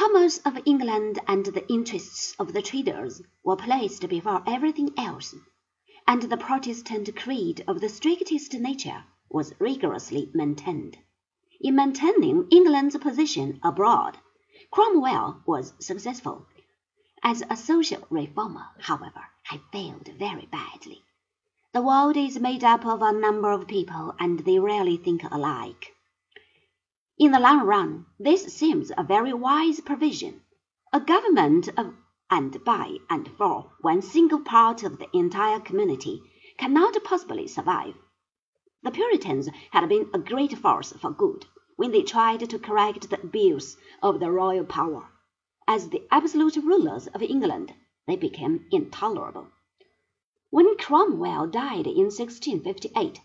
commerce of England and the interests of the traders were placed before everything else, and the Protestant creed of the strictest nature was rigorously maintained. In maintaining England's position abroad, Cromwell was successful. As a social reformer, however, he failed very badly. The world is made up of a number of people, and they rarely think alike. In the long run, this seems a very wise provision. A government of and by and for one single part of the entire community cannot possibly survive. The Puritans had been a great force for good when they tried to correct the abuse of the royal power. As the absolute rulers of England, they became intolerable. When Cromwell died in 1658,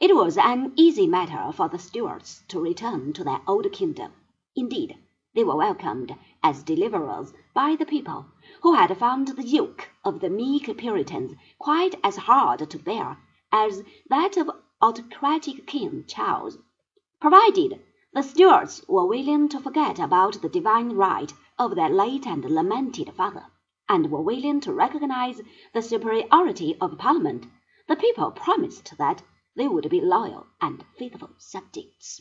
it was an easy matter for the Stuarts to return to their old kingdom. Indeed, they were welcomed as deliverers by the people, who had found the yoke of the meek Puritans quite as hard to bear as that of autocratic King Charles, provided the Stuarts were willing to forget about the divine right of their late and lamented father, and were willing to recognize the superiority of Parliament. The people promised that they would be loyal and faithful subjects.